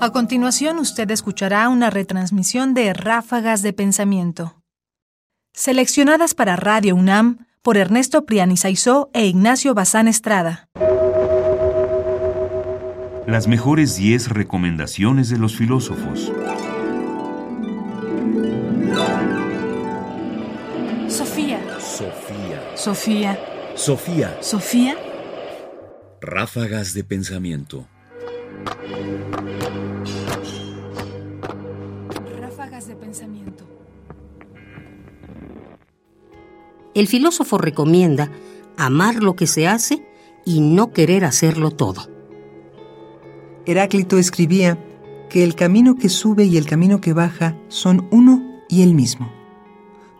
A continuación usted escuchará una retransmisión de Ráfagas de Pensamiento, seleccionadas para Radio UNAM por Ernesto Priani Saizó e Ignacio Bazán Estrada. Las mejores 10 recomendaciones de los filósofos. Sofía. Sofía. Sofía. Sofía. Sofía. Ráfagas de pensamiento. El filósofo recomienda amar lo que se hace y no querer hacerlo todo. Heráclito escribía que el camino que sube y el camino que baja son uno y el mismo.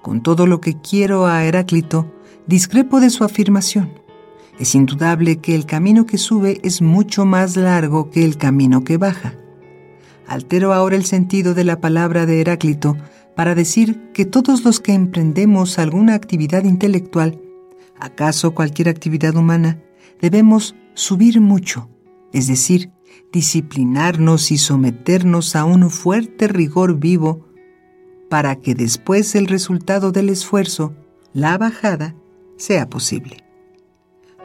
Con todo lo que quiero a Heráclito, discrepo de su afirmación. Es indudable que el camino que sube es mucho más largo que el camino que baja. Altero ahora el sentido de la palabra de Heráclito para decir que todos los que emprendemos alguna actividad intelectual, acaso cualquier actividad humana, debemos subir mucho, es decir, disciplinarnos y someternos a un fuerte rigor vivo para que después el resultado del esfuerzo, la bajada, sea posible.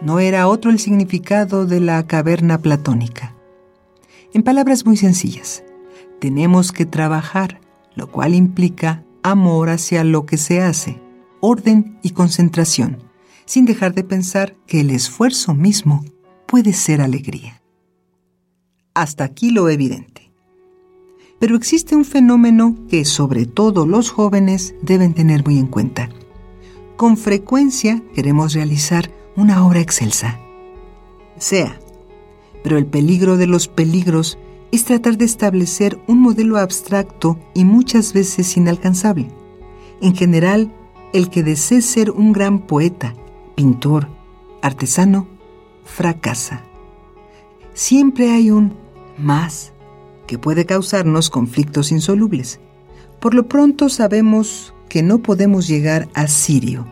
No era otro el significado de la caverna platónica. En palabras muy sencillas, tenemos que trabajar, lo cual implica amor hacia lo que se hace, orden y concentración, sin dejar de pensar que el esfuerzo mismo puede ser alegría. Hasta aquí lo evidente. Pero existe un fenómeno que sobre todo los jóvenes deben tener muy en cuenta. Con frecuencia queremos realizar una obra excelsa. Sea, pero el peligro de los peligros es tratar de establecer un modelo abstracto y muchas veces inalcanzable. En general, el que desee ser un gran poeta, pintor, artesano, fracasa. Siempre hay un más que puede causarnos conflictos insolubles. Por lo pronto sabemos que no podemos llegar a Sirio.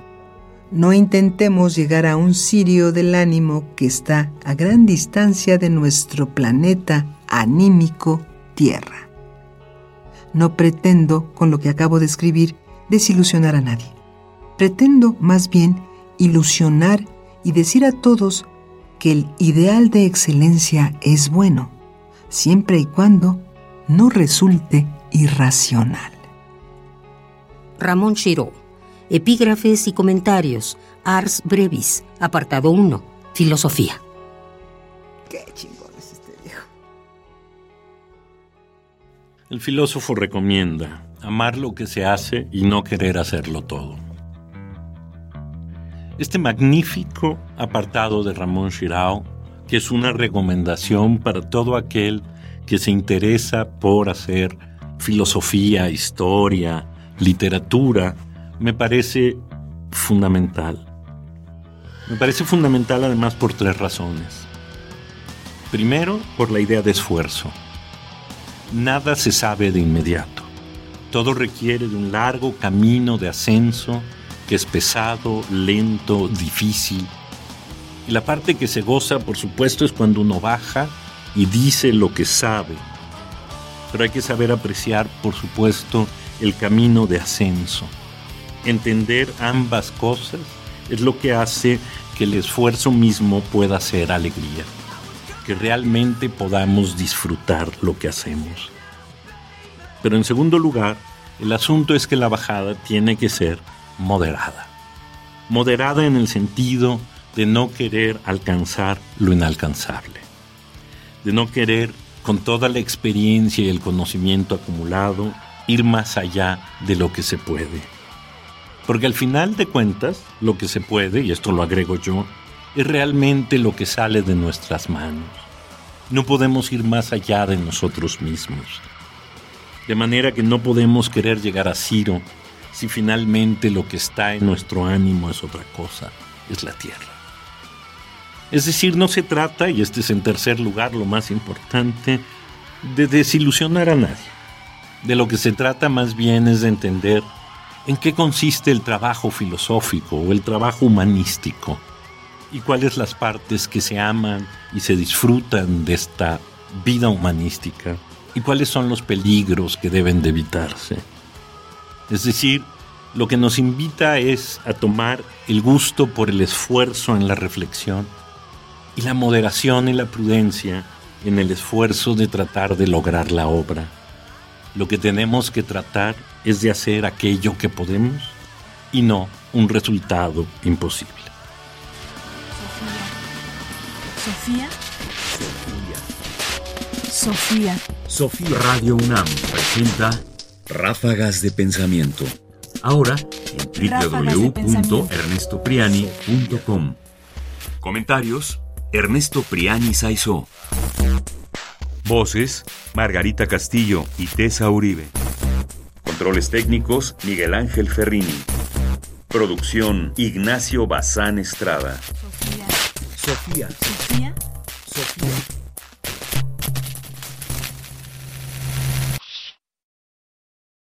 No intentemos llegar a un Sirio del ánimo que está a gran distancia de nuestro planeta anímico Tierra. No pretendo, con lo que acabo de escribir, desilusionar a nadie. Pretendo, más bien, ilusionar y decir a todos que el ideal de excelencia es bueno siempre y cuando no resulte irracional. Ramón Chiró. Epígrafes y comentarios. Ars Brevis. Apartado 1. Filosofía. Qué El filósofo recomienda amar lo que se hace y no querer hacerlo todo. Este magnífico apartado de Ramón Chirao que es una recomendación para todo aquel que se interesa por hacer filosofía, historia, literatura, me parece fundamental. Me parece fundamental además por tres razones. Primero, por la idea de esfuerzo. Nada se sabe de inmediato. Todo requiere de un largo camino de ascenso que es pesado, lento, difícil, y la parte que se goza, por supuesto, es cuando uno baja y dice lo que sabe. Pero hay que saber apreciar, por supuesto, el camino de ascenso. Entender ambas cosas es lo que hace que el esfuerzo mismo pueda ser alegría, que realmente podamos disfrutar lo que hacemos. Pero en segundo lugar, el asunto es que la bajada tiene que ser moderada. Moderada en el sentido de no querer alcanzar lo inalcanzable, de no querer, con toda la experiencia y el conocimiento acumulado, ir más allá de lo que se puede. Porque al final de cuentas, lo que se puede, y esto lo agrego yo, es realmente lo que sale de nuestras manos. No podemos ir más allá de nosotros mismos. De manera que no podemos querer llegar a Ciro si finalmente lo que está en nuestro ánimo es otra cosa, es la tierra. Es decir, no se trata, y este es en tercer lugar lo más importante, de desilusionar a nadie. De lo que se trata más bien es de entender en qué consiste el trabajo filosófico o el trabajo humanístico y cuáles las partes que se aman y se disfrutan de esta vida humanística y cuáles son los peligros que deben de evitarse. Es decir, lo que nos invita es a tomar el gusto por el esfuerzo en la reflexión y la moderación y la prudencia en el esfuerzo de tratar de lograr la obra. Lo que tenemos que tratar es de hacer aquello que podemos y no un resultado imposible. Sofía. Sofía Radio UNAM presenta Ráfagas de Pensamiento. ahora en www.ernestopriani.com. Comentarios: Ernesto Priani Saizó. Voces: Margarita Castillo y Tessa Uribe. Controles técnicos: Miguel Ángel Ferrini. Producción: Ignacio Bazán Estrada. Sofía. Sofía. Sofía. Sofía.